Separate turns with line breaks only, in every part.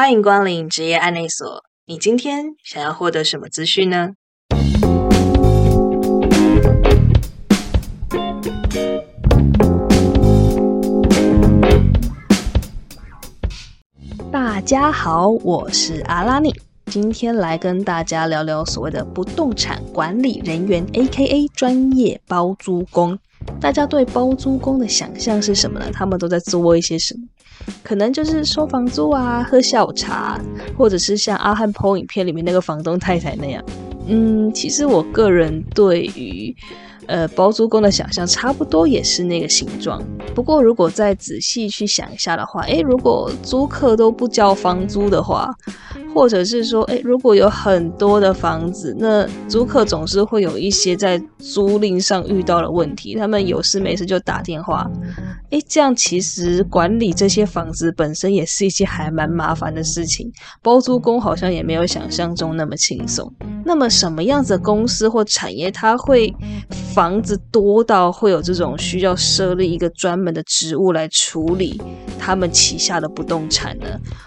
欢迎光临职业案内所。你今天想要获得什么资讯呢？大家好，我是阿拉尼，今天来跟大家聊聊所谓的不动产管理人员 （A.K.A. 专业包租公）。大家对包租公的想象是什么呢？他们都在做一些什么？可能就是收房租啊，喝下午茶，或者是像阿汉剖影片里面那个房东太太那样。嗯，其实我个人对于。呃，包租公的想象差不多也是那个形状。不过，如果再仔细去想一下的话，诶，如果租客都不交房租的话，或者是说，诶，如果有很多的房子，那租客总是会有一些在租赁上遇到的问题，他们有事没事就打电话。诶，这样其实管理这些房子本身也是一件还蛮麻烦的事情。包租公好像也没有想象中那么轻松。那么，什么样子的公司或产业，它会？房子多到会有这种需要设立一个专门的职务来处理他们旗下的不动产呢？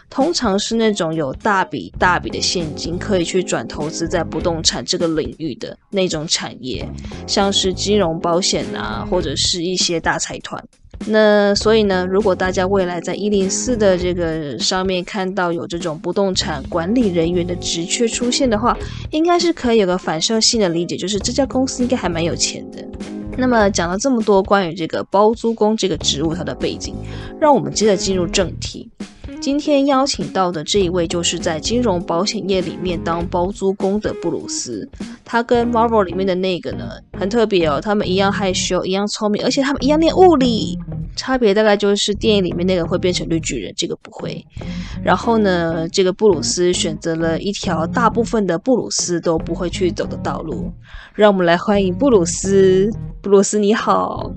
通常是那种有大笔大笔的现金可以去转投资在不动产这个领域的那种产业，像是金融保险啊，或者是一些大财团。那所以呢，如果大家未来在一零四的这个上面看到有这种不动产管理人员的职缺出现的话，应该是可以有个反射性的理解，就是这家公司应该还蛮有钱的。那么讲了这么多关于这个包租公这个职务它的背景，让我们接着进入正题。今天邀请到的这一位，就是在金融保险业里面当包租公的布鲁斯。他跟 Marvel 里面的那个呢，很特别哦。他们一样害羞，一样聪明，而且他们一样念物理。差别大概就是电影里面那个会变成绿巨人，这个不会。然后呢，这个布鲁斯选择了一条大部分的布鲁斯都不会去走的道路。让我们来欢迎布鲁斯。布鲁斯你好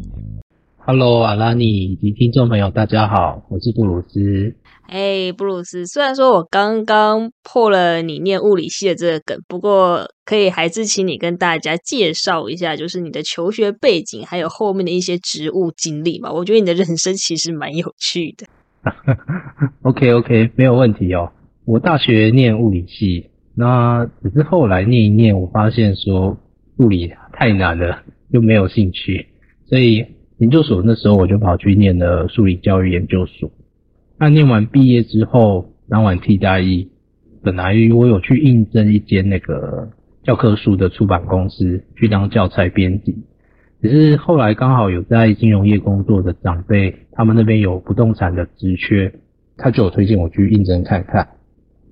，Hello，阿拉尼以及听众朋友，大家好，我是布鲁斯。
哎，布鲁斯，虽然说我刚刚破了你念物理系的这个梗，不过可以还是请你跟大家介绍一下，就是你的求学背景，还有后面的一些职务经历嘛。我觉得你的人生其实蛮有趣的。
OK OK，没有问题哦。我大学念物理系，那只是后来念一念，我发现说物理太难了，又没有兴趣，所以研究所那时候我就跑去念了数理教育研究所。那念完毕业之后，当完替代役，本来我有去应征一间那个教科书的出版公司去当教材编辑，只是后来刚好有在金融业工作的长辈，他们那边有不动产的职缺，他就有推荐我去应征看看。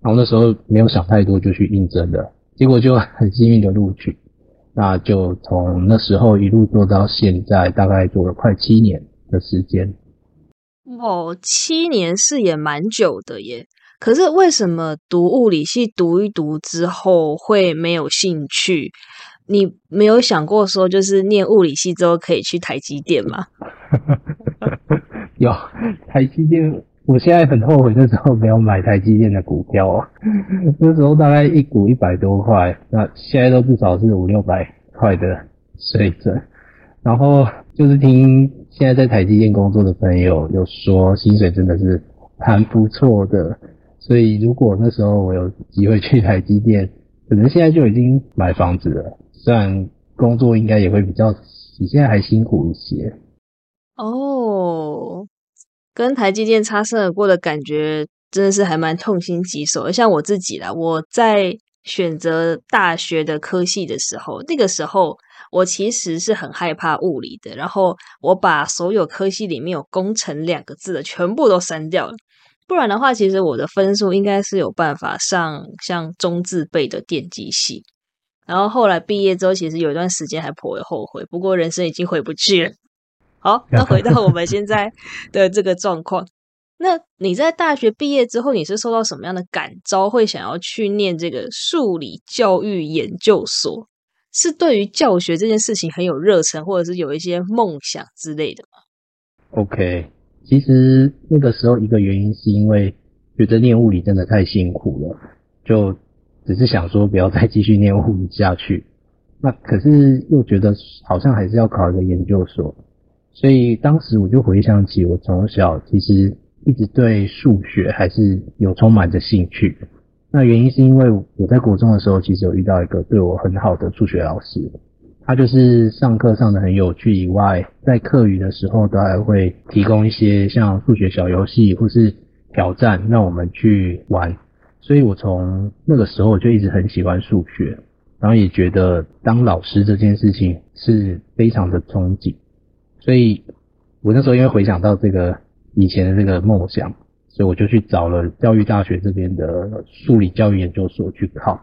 然后那时候没有想太多就去应征了，结果就很幸运的录取，那就从那时候一路做到现在，大概做了快七年的时间。
哦，七年是也蛮久的耶。可是为什么读物理系读一读之后会没有兴趣？你没有想过说，就是念物理系之后可以去台积电吗？
有台积电，我现在很后悔那时候没有买台积电的股票哦。那时候大概一股一百多块，那现在都至少是五六百块的水准。然后就是听现在在台积电工作的朋友有说，薪水真的是蛮不错的。所以如果那时候我有机会去台积电，可能现在就已经买房子了。虽然工作应该也会比较比现在还辛苦一些。
哦，跟台积电擦身而过的感觉真的是还蛮痛心疾首。像我自己啦，我在选择大学的科系的时候，那个时候。我其实是很害怕物理的，然后我把所有科系里面有“工程”两个字的全部都删掉了，不然的话，其实我的分数应该是有办法上像中字辈的电机系。然后后来毕业之后，其实有一段时间还颇为后悔，不过人生已经回不去了。好，那回到我们现在 的这个状况，那你在大学毕业之后，你是受到什么样的感召，会想要去念这个数理教育研究所？是对于教学这件事情很有热忱，或者是有一些梦想之类的吗
？OK，其实那个时候一个原因是因为觉得念物理真的太辛苦了，就只是想说不要再继续念物理下去。那可是又觉得好像还是要考一个研究所，所以当时我就回想起我从小其实一直对数学还是有充满着兴趣。那原因是因为我在国中的时候，其实有遇到一个对我很好的数学老师，他就是上课上的很有趣以外，在课余的时候都还会提供一些像数学小游戏或是挑战让我们去玩。所以我从那个时候我就一直很喜欢数学，然后也觉得当老师这件事情是非常的憧憬。所以我那时候因为回想到这个以前的这个梦想。所以我就去找了教育大学这边的数理教育研究所去考。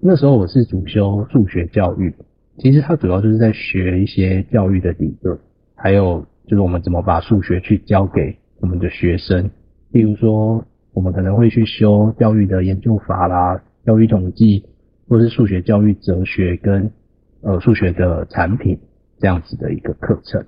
那时候我是主修数学教育，其实它主要就是在学一些教育的理论，还有就是我们怎么把数学去教给我们的学生。例如说，我们可能会去修教育的研究法啦、教育统计，或是数学教育哲学跟呃数学的产品这样子的一个课程。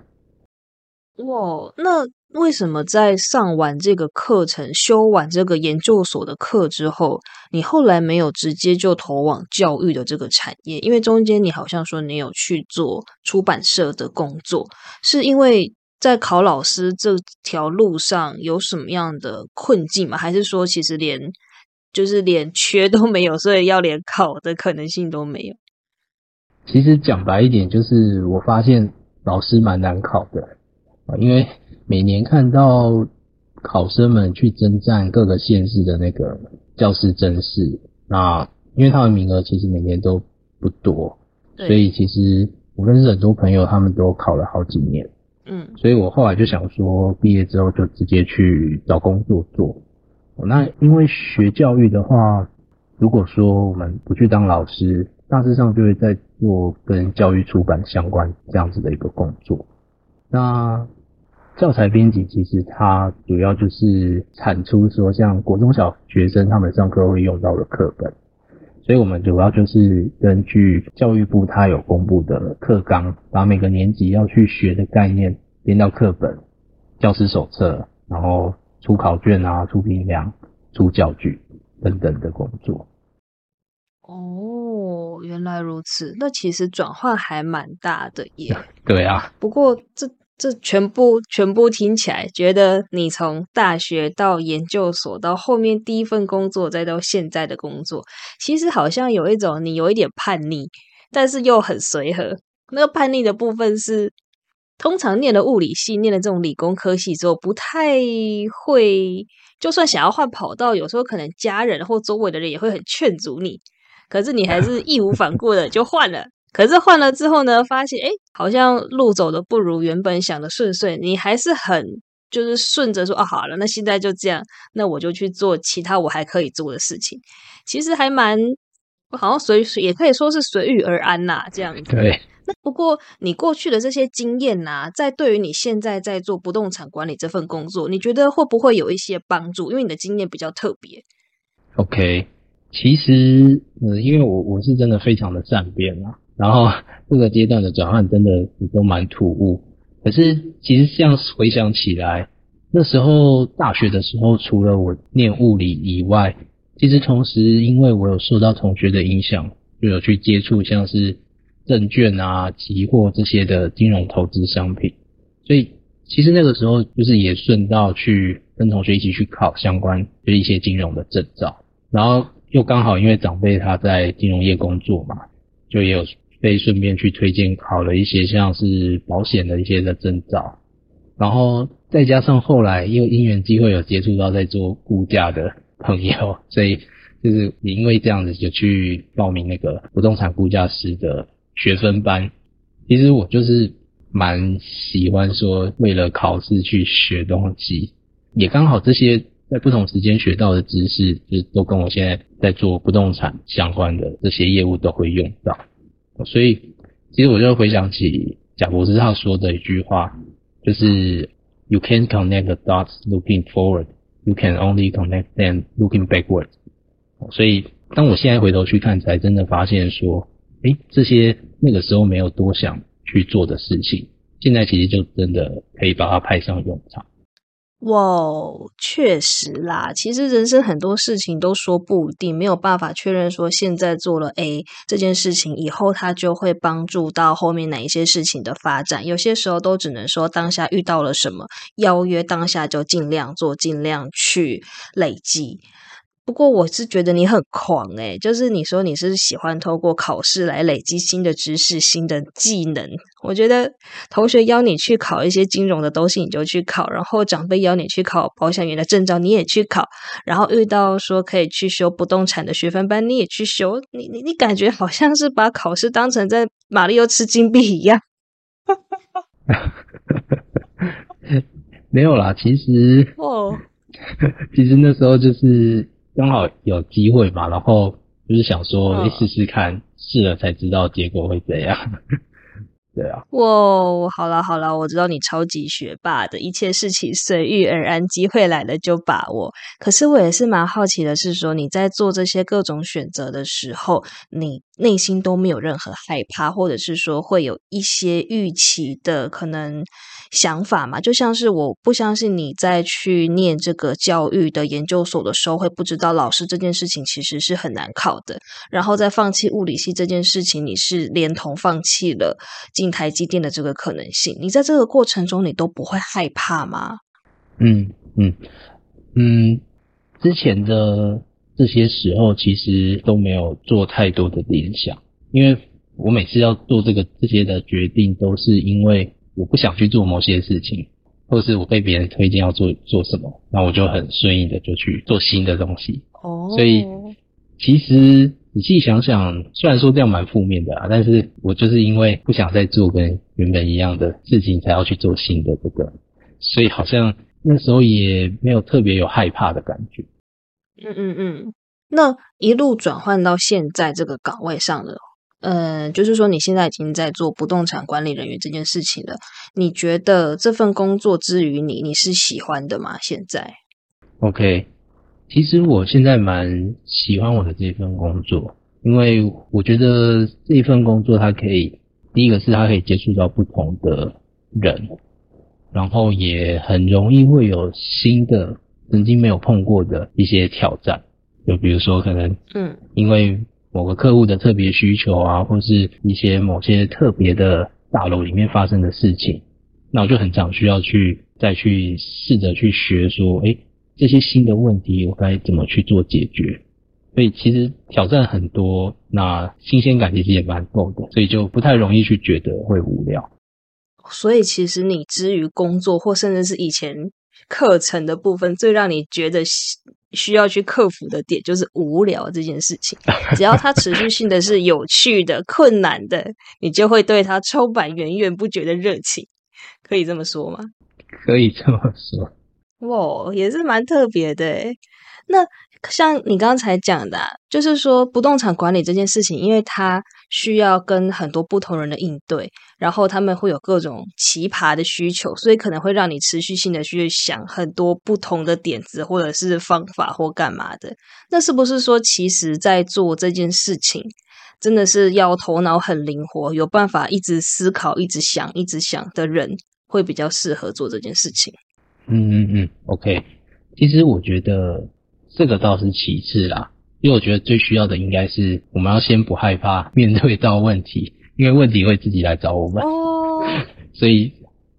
哇，那为什么在上完这个课程、修完这个研究所的课之后，你后来没有直接就投往教育的这个产业？因为中间你好像说你有去做出版社的工作，是因为在考老师这条路上有什么样的困境吗？还是说其实连就是连缺都没有，所以要连考的可能性都没有？
其实讲白一点，就是我发现老师蛮难考的。因为每年看到考生们去征战各个县市的那个教师甄试，那因为他的名额其实每年都不多，所以其实我认识很多朋友，他们都考了好几年。嗯，所以我后来就想说，毕业之后就直接去找工作做。那因为学教育的话，如果说我们不去当老师，大致上就会在做跟教育出版相关这样子的一个工作。那教材编辑其实它主要就是产出说像国中小学生他们上课会用到的课本，所以我们主要就是根据教育部它有公布的课纲，把每个年级要去学的概念编到课本、教师手册，然后出考卷啊、出评量、出教具等等的工作。
哦，原来如此，那其实转换还蛮大的耶。
对啊，
不过这。这全部全部听起来，觉得你从大学到研究所，到后面第一份工作，再到现在的工作，其实好像有一种你有一点叛逆，但是又很随和。那个叛逆的部分是，通常念了物理系，念了这种理工科系之后，不太会，就算想要换跑道，有时候可能家人或周围的人也会很劝阻你，可是你还是义无反顾的就换了。可是换了之后呢，发现哎，好像路走的不如原本想的顺遂。你还是很就是顺着说啊，好了，那现在就这样，那我就去做其他我还可以做的事情。其实还蛮好像随也可以说是随遇而安呐，这样子。
对。
那不过你过去的这些经验呐，在对于你现在在做不动产管理这份工作，你觉得会不会有一些帮助？因为你的经验比较特别。
OK，其实呃，因为我我是真的非常的善变啊。然后这个阶段的转换真的也都蛮突兀，可是其实这样回想起来，那时候大学的时候，除了我念物理以外，其实同时因为我有受到同学的影响，就有去接触像是证券啊、期货这些的金融投资商品，所以其实那个时候就是也顺道去跟同学一起去考相关就是一些金融的证照，然后又刚好因为长辈他在金融业工作嘛，就也有。被顺便去推荐考了一些像是保险的一些的证照，然后再加上后来又因缘机会有接触到在做估价的朋友，所以就是也因为这样子就去报名那个不动产估价师的学分班。其实我就是蛮喜欢说为了考试去学东西，也刚好这些在不同时间学到的知识，就都跟我现在在做不动产相关的这些业务都会用到。所以，其实我就回想起贾博士他说的一句话，就是 “You can't connect the dots looking forward, you can only connect them looking backward。”所以，当我现在回头去看，才真的发现说，哎，这些那个时候没有多想去做的事情，现在其实就真的可以把它派上用场。
哇，确实啦。其实人生很多事情都说不定，没有办法确认说现在做了 A 这件事情以后，它就会帮助到后面哪一些事情的发展。有些时候都只能说当下遇到了什么邀约，当下就尽量做，尽量去累积。不过我是觉得你很狂诶，就是你说你是喜欢透过考试来累积新的知识、新的技能。我觉得同学邀你去考一些金融的东西，你就去考；然后长辈邀你去考保险员的证照，你也去考；然后遇到说可以去修不动产的学分班，你也去修。你你你感觉好像是把考试当成在马里奥吃金币一样。
没有啦，其实哦，其实那时候就是。刚好有机会嘛，然后就是想说试试看，试了才知道结果会怎样。对啊，
哇，好了好了，我知道你超级学霸的，一切事情随遇而安，机会来了就把握。可是我也是蛮好奇的，是说你在做这些各种选择的时候，你内心都没有任何害怕，或者是说会有一些预期的可能。想法嘛，就像是我不相信你在去念这个教育的研究所的时候，会不知道老师这件事情其实是很难考的。然后在放弃物理系这件事情，你是连同放弃了进台积电的这个可能性。你在这个过程中，你都不会害怕吗？
嗯嗯嗯，之前的这些时候其实都没有做太多的联想，因为我每次要做这个这些的决定，都是因为。我不想去做某些事情，或是我被别人推荐要做做什么，那我就很顺应的就去做新的东西。哦，所以其实仔细想想，虽然说这样蛮负面的啊，但是我就是因为不想再做跟原本一样的事情，才要去做新的这个，所以好像那时候也没有特别有害怕的感觉。
嗯嗯嗯，那一路转换到现在这个岗位上的。嗯，就是说你现在已经在做不动产管理人员这件事情了。你觉得这份工作之于你，你是喜欢的吗？现在
？OK，其实我现在蛮喜欢我的这份工作，因为我觉得这份工作它可以，第一个是它可以接触到不同的人，然后也很容易会有新的曾经没有碰过的一些挑战，就比如说可能，嗯，因为。某个客户的特别需求啊，或是一些某些特别的大楼里面发生的事情，那我就很常需要去再去试着去学说，哎，这些新的问题我该怎么去做解决？所以其实挑战很多，那新鲜感其实也蛮够的，所以就不太容易去觉得会无聊。
所以其实你之于工作，或甚至是以前课程的部分，最让你觉得。需要去克服的点就是无聊这件事情。只要它持续性的是有趣的、困难的，你就会对它充满源源不绝的热情。可以这么说吗？
可以这么说。
哇，也是蛮特别的。那。像你刚才讲的，就是说不动产管理这件事情，因为它需要跟很多不同人的应对，然后他们会有各种奇葩的需求，所以可能会让你持续性的去想很多不同的点子，或者是方法或干嘛的。那是不是说，其实在做这件事情，真的是要头脑很灵活，有办法一直思考、一直想、一直想的人，会比较适合做这件事情？
嗯嗯嗯，OK。其实我觉得。这个倒是其次啦，因为我觉得最需要的应该是我们要先不害怕面对到问题，因为问题会自己来找我们。哦。所以，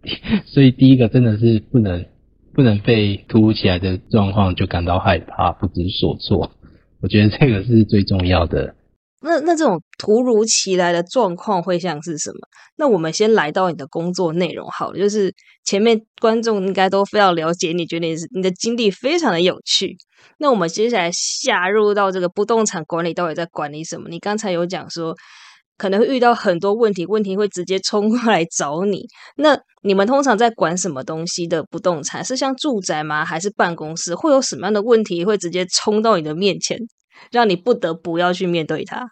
所以第一个真的是不能不能被突如其来的状况就感到害怕、不知所措。我觉得这个是最重要的。
那那这种突如其来的状况会像是什么？那我们先来到你的工作内容好了，就是前面观众应该都非常了解，你觉得你是你的经历非常的有趣。那我们接下来下入到这个不动产管理到底在管理什么？你刚才有讲说可能会遇到很多问题，问题会直接冲过来找你。那你们通常在管什么东西的不动产？是像住宅吗？还是办公室？会有什么样的问题会直接冲到你的面前？让你不得不要去面对它。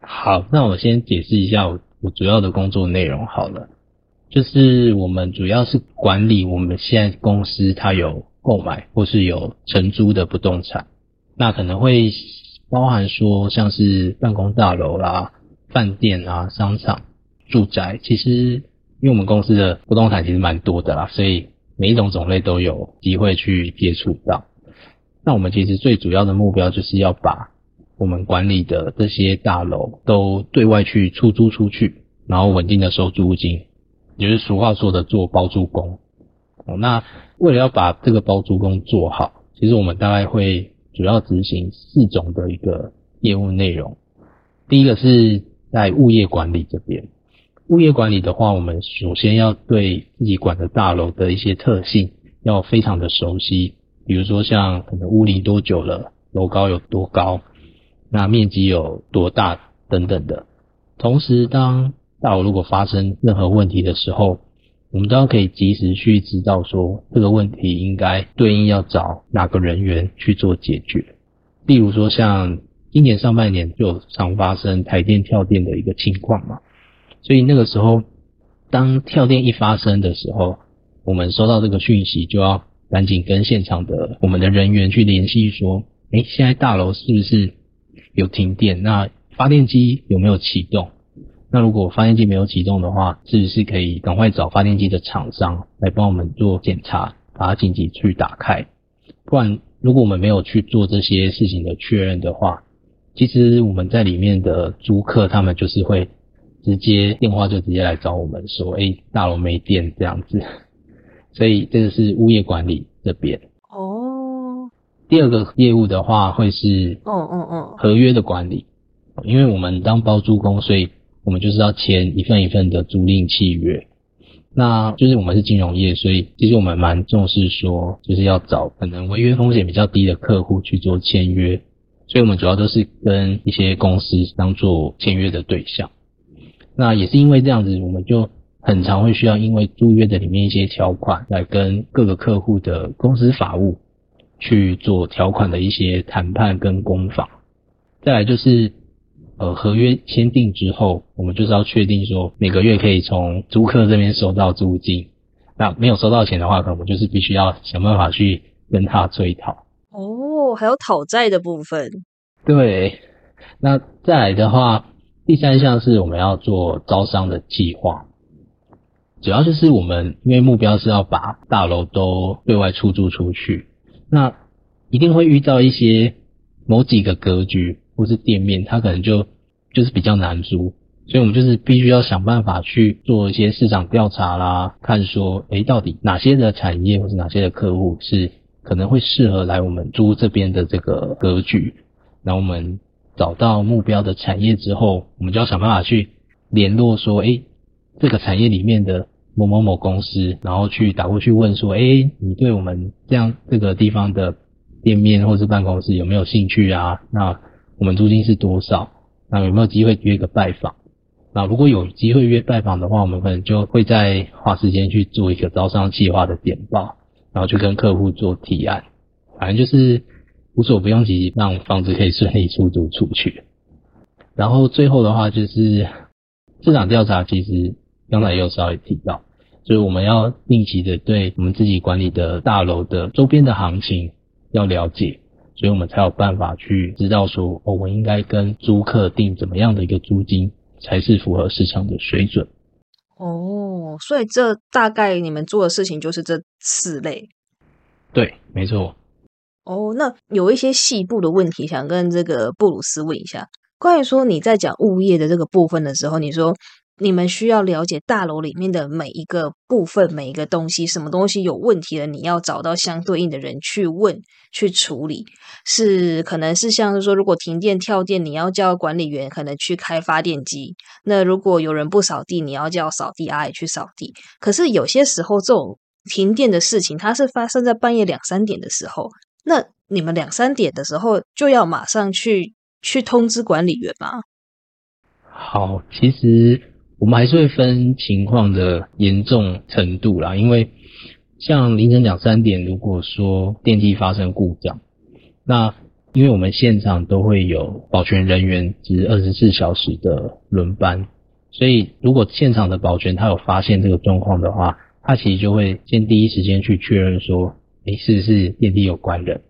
好，那我先解释一下我我主要的工作内容好了，就是我们主要是管理我们现在公司它有购买或是有承租的不动产，那可能会包含说像是办公大楼啦、饭店啊、商场、住宅，其实因为我们公司的不动产其实蛮多的啦，所以每一种种类都有机会去接触到。那我们其实最主要的目标就是要把我们管理的这些大楼都对外去出租出去，然后稳定的收租金，也就是俗话说的做包租公。那为了要把这个包租公做好，其实我们大概会主要执行四种的一个业务内容。第一个是在物业管理这边，物业管理的话，我们首先要对自己管的大楼的一些特性要非常的熟悉。比如说像可能屋龄多久了，楼高有多高，那面积有多大等等的。同时，当大楼如果发生任何问题的时候，我们都要可以及时去知道说这个问题应该对应要找哪个人员去做解决。例如说像今年上半年就常发生台电跳电的一个情况嘛，所以那个时候当跳电一发生的时候，我们收到这个讯息就要。赶紧跟现场的我们的人员去联系，说，哎，现在大楼是不是有停电？那发电机有没有启动？那如果发电机没有启动的话，是不是可以赶快找发电机的厂商来帮我们做检查，把它紧急去打开？不然，如果我们没有去做这些事情的确认的话，其实我们在里面的租客他们就是会直接电话就直接来找我们说，哎，大楼没电这样子。所以这个是物业管理这边哦。第二个业务的话，会是嗯嗯嗯合约的管理，因为我们当包租公，所以我们就是要签一份一份的租赁契约。那就是我们是金融业，所以其实我们蛮重视说，就是要找可能违约风险比较低的客户去做签约。所以我们主要都是跟一些公司当做签约的对象。那也是因为这样子，我们就。很常会需要因为租约的里面一些条款来跟各个客户的公司法务去做条款的一些谈判跟攻防。再来就是呃合约签订之后，我们就是要确定说每个月可以从租客这边收到租金。那没有收到钱的话，可能我就是必须要想办法去跟他追讨。
哦，还有讨债的部分。
对，那再来的话，第三项是我们要做招商的计划。主要就是我们，因为目标是要把大楼都对外出租出去，那一定会遇到一些某几个格局或是店面，它可能就就是比较难租，所以我们就是必须要想办法去做一些市场调查啦，看说，诶，到底哪些的产业或是哪些的客户是可能会适合来我们租这边的这个格局，那我们找到目标的产业之后，我们就要想办法去联络说，诶，这个产业里面的某某某公司，然后去打过去问说，哎，你对我们这样这个地方的店面或是办公室有没有兴趣啊？那我们租金是多少？那有没有机会约个拜访？那如果有机会约拜访的话，我们可能就会在花时间去做一个招商计划的简报，然后去跟客户做提案，反正就是无所不用其极，让房子可以顺利出租出去。然后最后的话就是市场调查，其实。刚才也有稍微提到，就是我们要定期的对我们自己管理的大楼的周边的行情要了解，所以我们才有办法去知道说，哦，我应该跟租客定怎么样的一个租金才是符合市场的水准。
哦，所以这大概你们做的事情就是这四类。
对，没错。
哦，那有一些细部的问题想跟这个布鲁斯问一下，关于说你在讲物业的这个部分的时候，你说。你们需要了解大楼里面的每一个部分、每一个东西，什么东西有问题了，你要找到相对应的人去问、去处理。是可能是像是说，如果停电跳电，你要叫管理员可能去开发电机；那如果有人不扫地，你要叫扫地阿姨去扫地。可是有些时候，这种停电的事情，它是发生在半夜两三点的时候，那你们两三点的时候就要马上去去通知管理员吗？
好，其实。我们还是会分情况的严重程度啦，因为像凌晨两三点，如果说电梯发生故障，那因为我们现场都会有保全人员值二十四小时的轮班，所以如果现场的保全他有发现这个状况的话，他其实就会先第一时间去确认说，哎，是不是电梯有关人？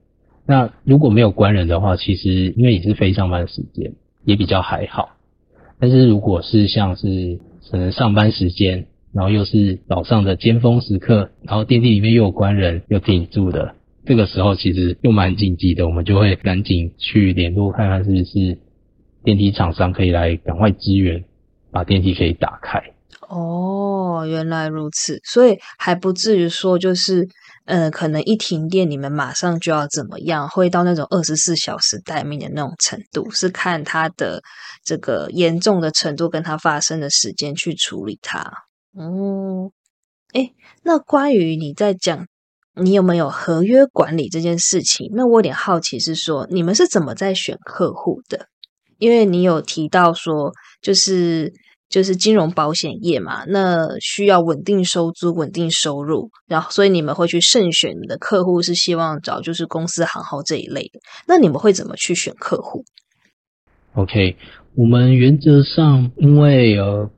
那如果没有关人的话，其实因为也是非上班时间，也比较还好。但是如果是像是可能上班时间，然后又是早上的尖峰时刻，然后电梯里面又有关人又停住的，这个时候其实又蛮紧急的，我们就会赶紧去联络看看是不是电梯厂商可以来赶快支援，把电梯可以打开。
哦，原来如此，所以还不至于说就是，呃，可能一停电，你们马上就要怎么样，会到那种二十四小时待命的那种程度，是看它的这个严重的程度跟它发生的时间去处理它。嗯，哎，那关于你在讲你有没有合约管理这件事情，那我有点好奇，是说你们是怎么在选客户的？因为你有提到说，就是。就是金融保险业嘛，那需要稳定收租、稳定收入，然后所以你们会去慎选你的客户，是希望找就是公司行号这一类的。那你们会怎么去选客户
？OK，我们原则上因为呃，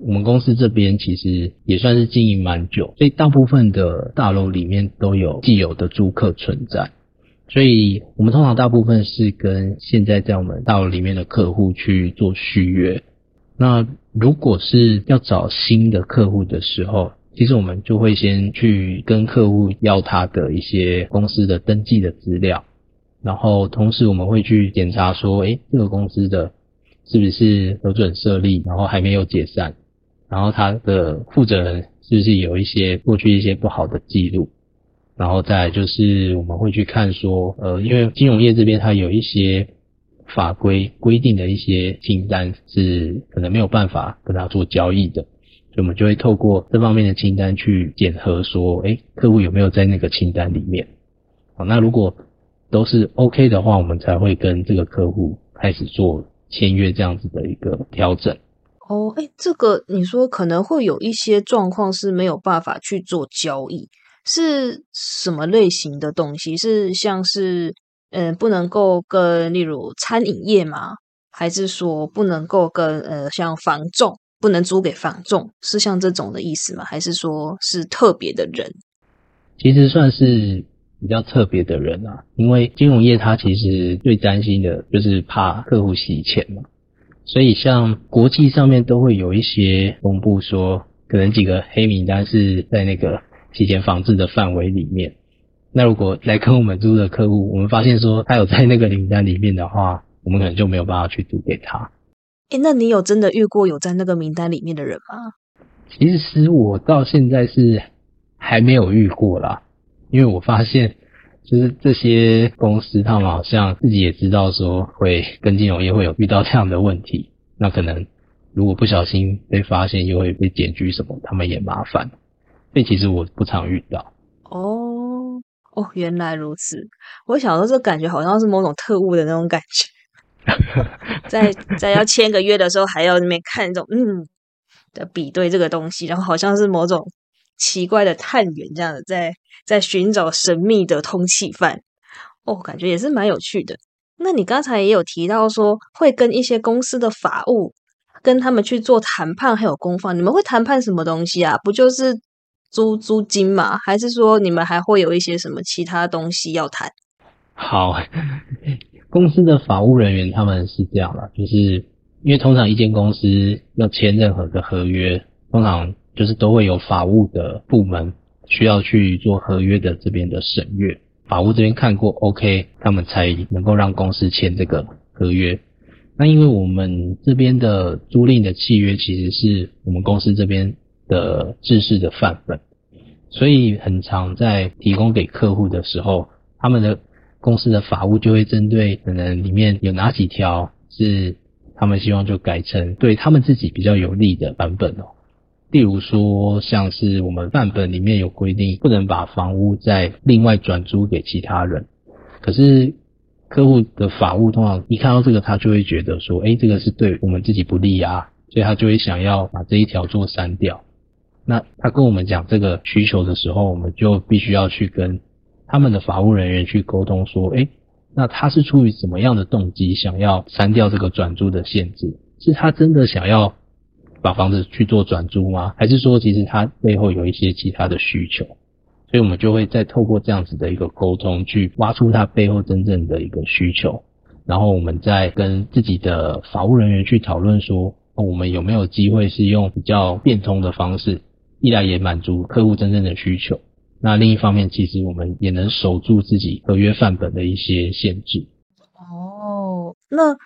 我们公司这边其实也算是经营蛮久，所以大部分的大楼里面都有既有的租客存在，所以我们通常大部分是跟现在在我们大楼里面的客户去做续约。那如果是要找新的客户的时候，其实我们就会先去跟客户要他的一些公司的登记的资料，然后同时我们会去检查说，诶，这个公司的是不是核准设立，然后还没有解散，然后他的负责人是不是有一些过去一些不好的记录，然后再就是我们会去看说，呃，因为金融业这边它有一些。法规规定的一些清单是可能没有办法跟他做交易的，所以我们就会透过这方面的清单去检核，说，哎，客户有没有在那个清单里面？好，那如果都是 OK 的话，我们才会跟这个客户开始做签约这样子的一个调整。
哦，哎，这个你说可能会有一些状况是没有办法去做交易，是什么类型的东西？是像是？嗯，不能够跟例如餐饮业吗？还是说不能够跟呃像房仲不能租给房仲，是像这种的意思吗？还是说是特别的人？
其实算是比较特别的人啊，因为金融业它其实最担心的就是怕客户洗钱嘛，所以像国际上面都会有一些公布说，可能几个黑名单是在那个洗钱防治的范围里面。那如果来跟我们租的客户，我们发现说他有在那个名单里面的话，我们可能就没有办法去租给他。
哎，那你有真的遇过有在那个名单里面的人吗？
其实我到现在是还没有遇过啦，因为我发现就是这些公司他们好像自己也知道说会跟金融业会有遇到这样的问题，那可能如果不小心被发现又会被检举什么，他们也麻烦。所以其实我不常遇到。
哦。哦，原来如此。我想说，这感觉好像是某种特务的那种感觉，在在要签个约的时候，还要那边看这种嗯的比对这个东西，然后好像是某种奇怪的探员这样的，在在寻找神秘的通缉犯。哦，感觉也是蛮有趣的。那你刚才也有提到说，会跟一些公司的法务跟他们去做谈判，还有公放。你们会谈判什么东西啊？不就是？租租金嘛，还是说你们还会有一些什么其他东西要谈？
好，公司的法务人员他们是这样的，就是因为通常一间公司要签任何的合约，通常就是都会有法务的部门需要去做合约的这边的审阅，法务这边看过 OK，他们才能够让公司签这个合约。那因为我们这边的租赁的契约其实是我们公司这边。的制式的范本，所以很常在提供给客户的时候，他们的公司的法务就会针对可能里面有哪几条是他们希望就改成对他们自己比较有利的版本哦。例如说，像是我们范本里面有规定，不能把房屋再另外转租给其他人，可是客户的法务通常一看到这个，他就会觉得说，哎，这个是对我们自己不利啊，所以他就会想要把这一条做删掉。那他跟我们讲这个需求的时候，我们就必须要去跟他们的法务人员去沟通，说，哎，那他是出于什么样的动机想要删掉这个转租的限制？是他真的想要把房子去做转租吗？还是说其实他背后有一些其他的需求？所以我们就会再透过这样子的一个沟通，去挖出他背后真正的一个需求，然后我们再跟自己的法务人员去讨论说。我们有没有机会是用比较变通的方式，一来也满足客户真正的需求，那另一方面其实我们也能守住自己合约范本的一些限制。
哦，那。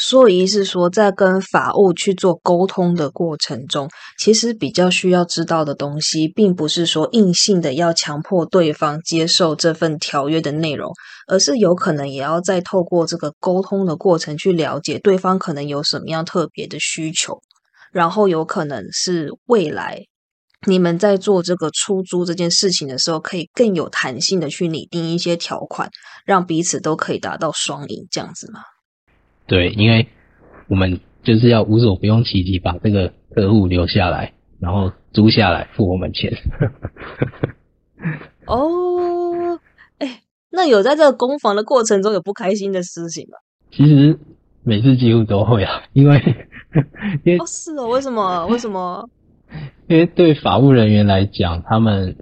所以是说，在跟法务去做沟通的过程中，其实比较需要知道的东西，并不是说硬性的要强迫对方接受这份条约的内容，而是有可能也要再透过这个沟通的过程去了解对方可能有什么样特别的需求，然后有可能是未来你们在做这个出租这件事情的时候，可以更有弹性的去拟定一些条款，让彼此都可以达到双赢，这样子吗？
对，因为我们就是要无所不用其极把这个客户留下来，然后租下来付我们钱。
哦，哎，那有在这个攻防的过程中有不开心的事情吗？
其实每次几乎都会啊，因为因为
哦是哦，为什么？为什么？
因为对法务人员来讲，他们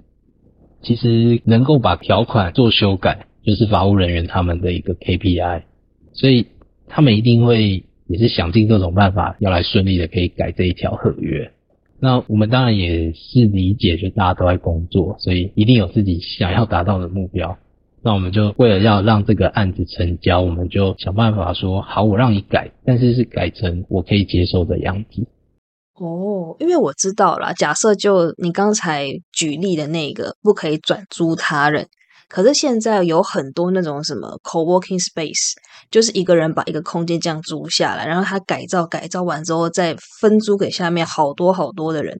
其实能够把条款做修改，就是法务人员他们的一个 KPI，所以。他们一定会也是想尽各种办法，要来顺利的可以改这一条合约。那我们当然也是理解，就大家都在工作，所以一定有自己想要达到的目标。那我们就为了要让这个案子成交，我们就想办法说，好，我让你改，但是是改成我可以接受的样子。
哦，因为我知道了，假设就你刚才举例的那个，不可以转租他人。可是现在有很多那种什么 co-working space，就是一个人把一个空间这样租下来，然后他改造改造完之后再分租给下面好多好多的人。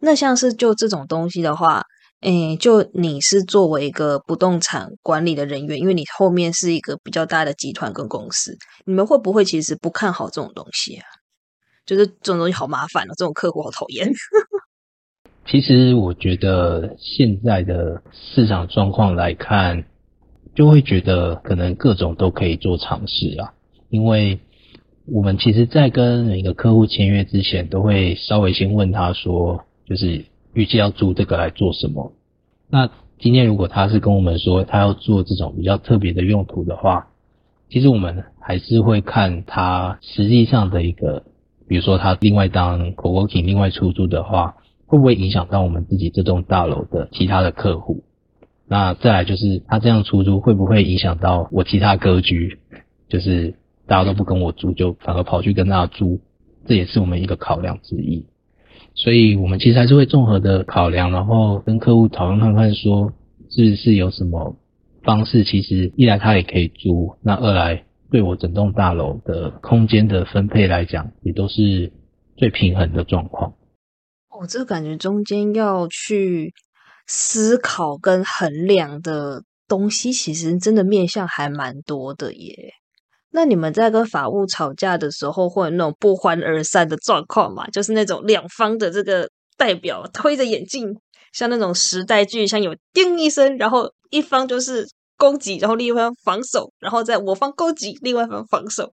那像是就这种东西的话，诶，就你是作为一个不动产管理的人员，因为你后面是一个比较大的集团跟公司，你们会不会其实不看好这种东西啊？就是这种东西好麻烦哦，这种客户好讨厌。
其实我觉得现在的市场状况来看，就会觉得可能各种都可以做尝试啊。因为我们其实，在跟每个客户签约之前，都会稍微先问他说，就是预计要租这个来做什么。那今天如果他是跟我们说他要做这种比较特别的用途的话，其实我们还是会看他实际上的一个，比如说他另外当 co-working 另外出租的话。会不会影响到我们自己这栋大楼的其他的客户？那再来就是他这样出租会不会影响到我其他格局？就是大家都不跟我租，就反而跑去跟他租，这也是我们一个考量之一。所以我们其实还是会综合的考量，然后跟客户讨论看看，说是不是有什么方式，其实一来他也可以租，那二来对我整栋大楼的空间的分配来讲，也都是最平衡的状况。
我这感觉中间要去思考跟衡量的东西，其实真的面向还蛮多的耶。那你们在跟法务吵架的时候，会有那种不欢而散的状况吗？就是那种两方的这个代表推着眼镜，像那种时代剧，像有叮一声，然后一方就是攻击，然后另一方防守，然后在我方攻击，另外一方防守，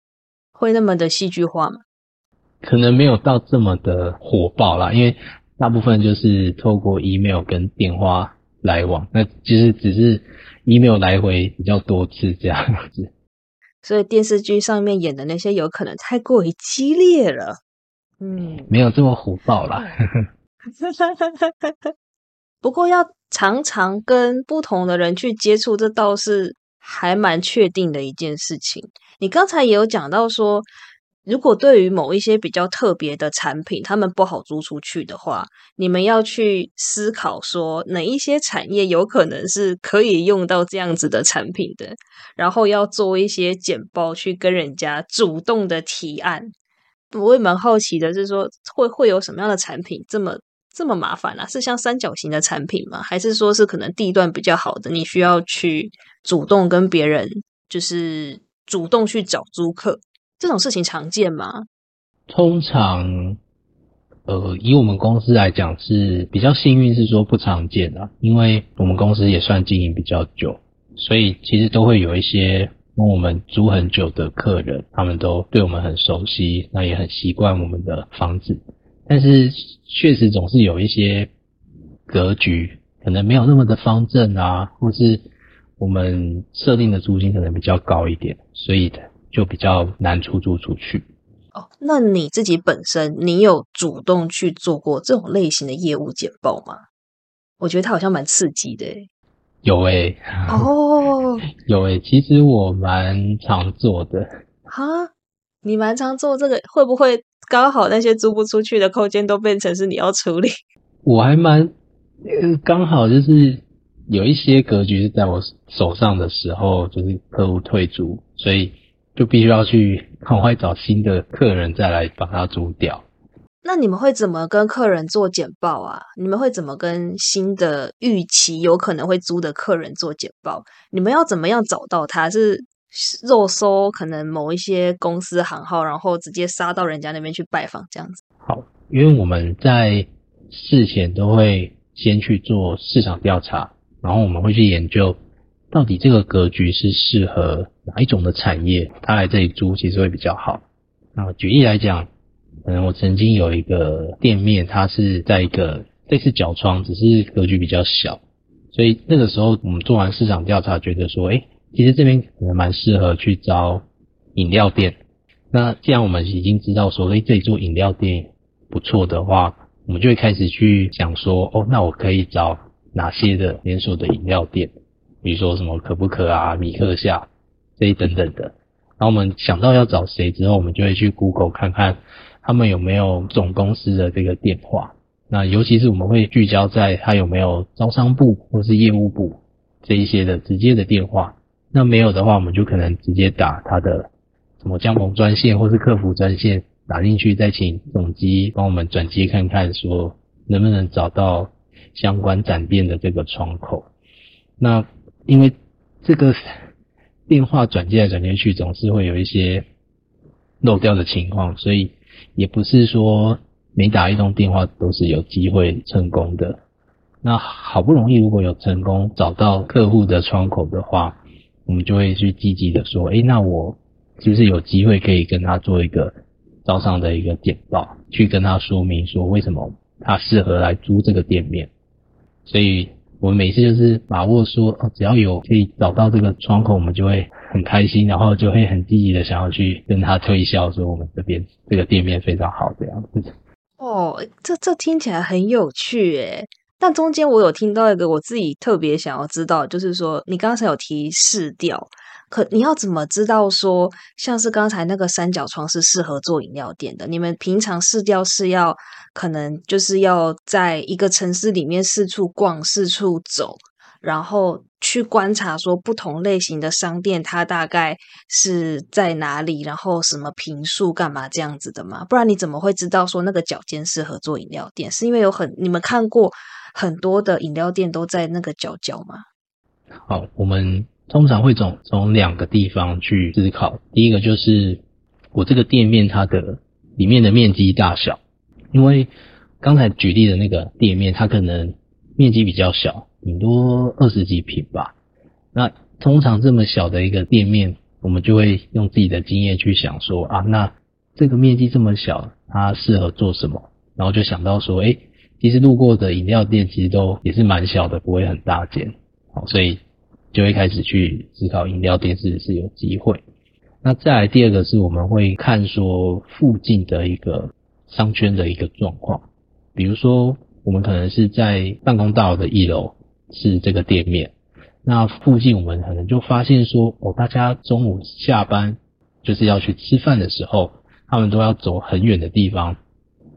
会那么的戏剧化吗？
可能没有到这么的火爆啦，因为大部分就是透过 email 跟电话来往，那其实只是 email 来回比较多次这样子。
所以电视剧上面演的那些有可能太过于激烈了，
嗯，没有这么火爆啦。
不过要常常跟不同的人去接触，这倒是还蛮确定的一件事情。你刚才也有讲到说。如果对于某一些比较特别的产品，他们不好租出去的话，你们要去思考说哪一些产业有可能是可以用到这样子的产品的，然后要做一些简报去跟人家主动的提案。我也蛮好奇的，就是说会会有什么样的产品这么这么麻烦啊？是像三角形的产品吗？还是说是可能地段比较好的，你需要去主动跟别人，就是主动去找租客？这种事情常见吗？
通常，呃，以我们公司来讲是比较幸运，是说不常见的，因为我们公司也算经营比较久，所以其实都会有一些跟我们租很久的客人，他们都对我们很熟悉，那也很习惯我们的房子。但是确实总是有一些格局可能没有那么的方正啊，或是我们设定的租金可能比较高一点，所以。就比较难出租出去。
哦，那你自己本身，你有主动去做过这种类型的业务简报吗？我觉得它好像蛮刺激的。
有诶，
哦，
有诶，其实我蛮常做的。
哈，你蛮常做这个，会不会刚好那些租不出去的空间都变成是你要处理？
我还蛮，呃，刚好就是有一些格局是在我手上的时候，就是客户退租，所以。就必须要去赶快找新的客人再来把它租掉。
那你们会怎么跟客人做简报啊？你们会怎么跟新的预期有可能会租的客人做简报？你们要怎么样找到他？是肉搜可能某一些公司行号，然后直接杀到人家那边去拜访这样子？
好，因为我们在事前都会先去做市场调查，然后我们会去研究。到底这个格局是适合哪一种的产业？他来这里租其实会比较好。那举例来讲，可能我曾经有一个店面，它是在一个类似角窗，只是格局比较小，所以那个时候我们做完市场调查，觉得说，哎，其实这边可能蛮适合去招饮料店。那既然我们已经知道说，哎，这里做饮料店不错的话，我们就会开始去想说，哦，那我可以找哪些的连锁的饮料店？比如说什么可不可啊、米克夏这一等等的，然后我们想到要找谁之后，我们就会去 Google 看看他们有没有总公司的这个电话。那尤其是我们会聚焦在他有没有招商部或是业务部这一些的直接的电话。那没有的话，我们就可能直接打他的什么加盟专线或是客服专线打进去，再请总机帮我们转接看看，说能不能找到相关展店的这个窗口。那因为这个电话转接来转接去，总是会有一些漏掉的情况，所以也不是说每打一通电话都是有机会成功的。那好不容易如果有成功找到客户的窗口的话，我们就会去积极的说，哎，那我是不是有机会可以跟他做一个招商的一个简报，去跟他说明说为什么他适合来租这个店面，所以。我们每次就是把握说，哦，只要有可以找到这个窗口，我们就会很开心，然后就会很积极的想要去跟他推销，说我们这边这个店面非常好这样子。
哦，这这听起来很有趣诶。但中间我有听到一个我自己特别想要知道，就是说你刚才有提试调。可你要怎么知道说，像是刚才那个三角窗是适合做饮料店的？你们平常试调是要可能就是要在一个城市里面四处逛、四处走，然后去观察说不同类型的商店它大概是在哪里，然后什么平数干嘛这样子的吗？不然你怎么会知道说那个角尖适合做饮料店？是因为有很你们看过很多的饮料店都在那个角角吗？
好，我们。通常会从从两个地方去思考，第一个就是我这个店面它的里面的面积大小，因为刚才举例的那个店面，它可能面积比较小，顶多二十几平吧。那通常这么小的一个店面，我们就会用自己的经验去想说啊，那这个面积这么小，它适合做什么？然后就想到说，哎，其实路过的饮料店其实都也是蛮小的，不会很大间，好，所以。就会开始去思考饮料店是是有机会。那再来第二个是我们会看说附近的一个商圈的一个状况，比如说我们可能是在办公大楼的一楼是这个店面，那附近我们可能就发现说哦，大家中午下班就是要去吃饭的时候，他们都要走很远的地方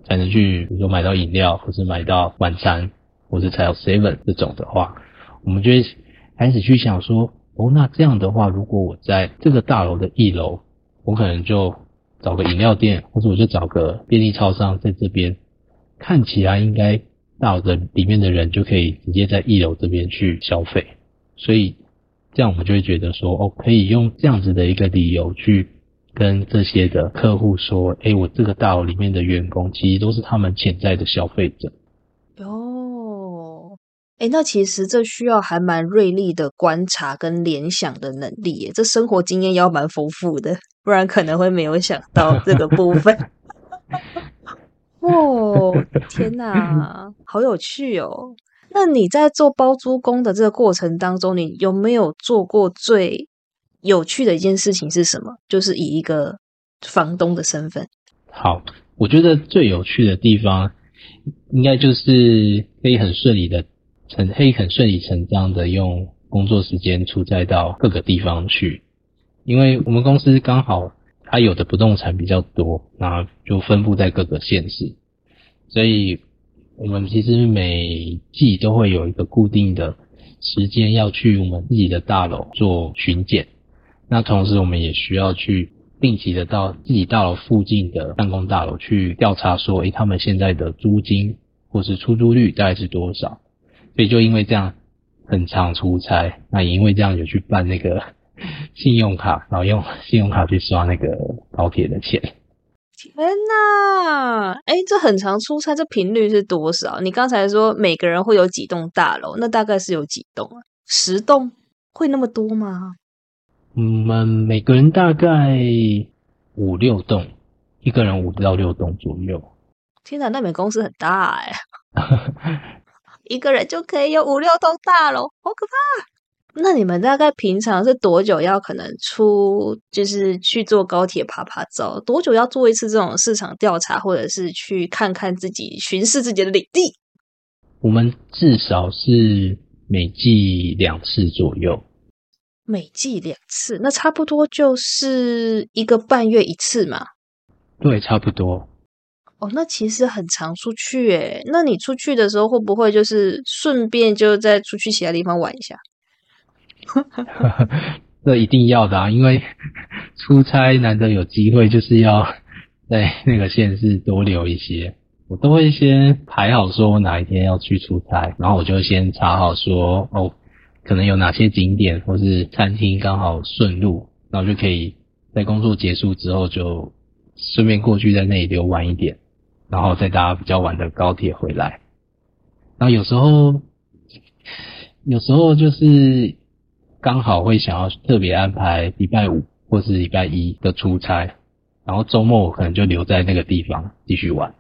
才能去，比如说买到饮料，或是买到晚餐，或者才有 seven 这种的话，我们就会。开始去想说，哦，那这样的话，如果我在这个大楼的一楼，我可能就找个饮料店，或者我就找个便利超商在这边，看起来应该大楼的里面的人就可以直接在一楼这边去消费，所以这样我们就会觉得说，哦，可以用这样子的一个理由去跟这些的客户说，哎，我这个大楼里面的员工其实都是他们潜在的消费者。
哎，那其实这需要还蛮锐利的观察跟联想的能力耶，这生活经验要蛮丰富的，不然可能会没有想到这个部分。哦，天哪，好有趣哦！那你在做包租公的这个过程当中，你有没有做过最有趣的一件事情是什么？就是以一个房东的身份，
好，我觉得最有趣的地方，应该就是可以很顺利的成，可以很顺理成章的用工作时间出差到各个地方去，因为我们公司刚好它有的不动产比较多，那就分布在各个县市，所以我们其实每季都会有一个固定的时间要去我们自己的大楼做巡检，那同时我们也需要去。定期的到自己大楼附近的办公大楼去调查，说，诶，他们现在的租金或是出租率大概是多少？所以就因为这样很常出差，那也因为这样有去办那个 信用卡，然后用 信用卡去刷那个高铁的钱。
天呐，哎，这很常出差，这频率是多少？你刚才说每个人会有几栋大楼，那大概是有几栋啊？十栋会那么多吗？
我们每个人大概五六栋，一个人五到六栋左右。
天哪，那你们公司很大哎，一个人就可以有五六栋大楼，好可怕！那你们大概平常是多久要可能出，就是去坐高铁爬爬照？多久要做一次这种市场调查，或者是去看看自己巡视自己的领地？
我们至少是每季两次左右。
每季两次，那差不多就是一个半月一次嘛。
对，差不多。
哦，那其实很常出去诶。那你出去的时候会不会就是顺便就再出去其他地方玩一下？
这一定要的啊，因为 出差难得有机会，就是要 在那个县市多留一些。我都会先排好说我哪一天要去出差，然后我就先查好说哦。可能有哪些景点或是餐厅刚好顺路，然后就可以在工作结束之后就顺便过去在那里留晚一点，然后再搭比较晚的高铁回来。然后有时候有时候就是刚好会想要特别安排礼拜五或是礼拜一的出差，然后周末我可能就留在那个地方继续玩。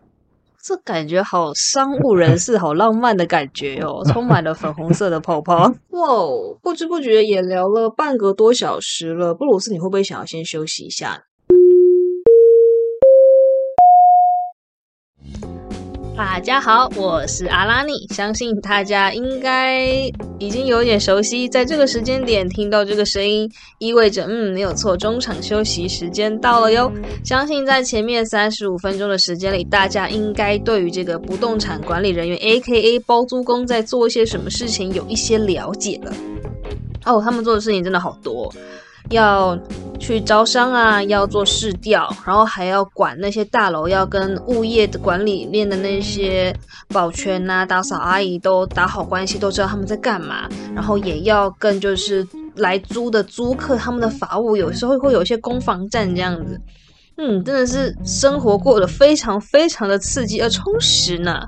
这感觉好商务人士，好浪漫的感觉哦，充满了粉红色的泡泡。哇哦，不知不觉也聊了半个多小时了，布鲁斯，你会不会想要先休息一下？大家好，我是阿拉尼。相信大家应该已经有点熟悉，在这个时间点听到这个声音，意味着嗯，没有错，中场休息时间到了哟。相信在前面三十五分钟的时间里，大家应该对于这个不动产管理人员 （A.K.A. 包租公）在做一些什么事情有一些了解了。哦，他们做的事情真的好多。要去招商啊，要做市调，然后还要管那些大楼，要跟物业的管理面的那些保全呐、打扫阿姨都打好关系，都知道他们在干嘛。然后也要跟就是来租的租客他们的法务，有时候会有一些攻防战这样子。嗯，真的是生活过得非常非常的刺激而充实呢。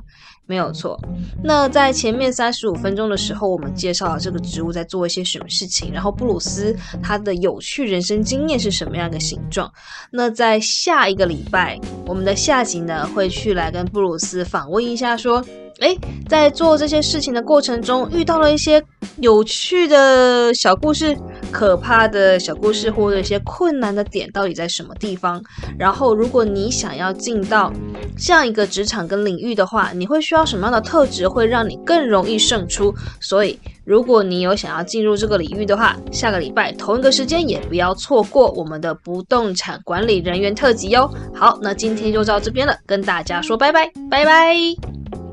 没有错。那在前面三十五分钟的时候，我们介绍了这个植物在做一些什么事情，然后布鲁斯他的有趣人生经验是什么样的形状。那在下一个礼拜，我们的下集呢会去来跟布鲁斯访问一下，说。哎，在做这些事情的过程中，遇到了一些有趣的小故事、可怕的小故事，或者一些困难的点，到底在什么地方？然后，如果你想要进到这样一个职场跟领域的话，你会需要什么样的特质，会让你更容易胜出？所以，如果你有想要进入这个领域的话，下个礼拜同一个时间也不要错过我们的不动产管理人员特辑哟。好，那今天就到这边了，跟大家说拜拜，拜拜。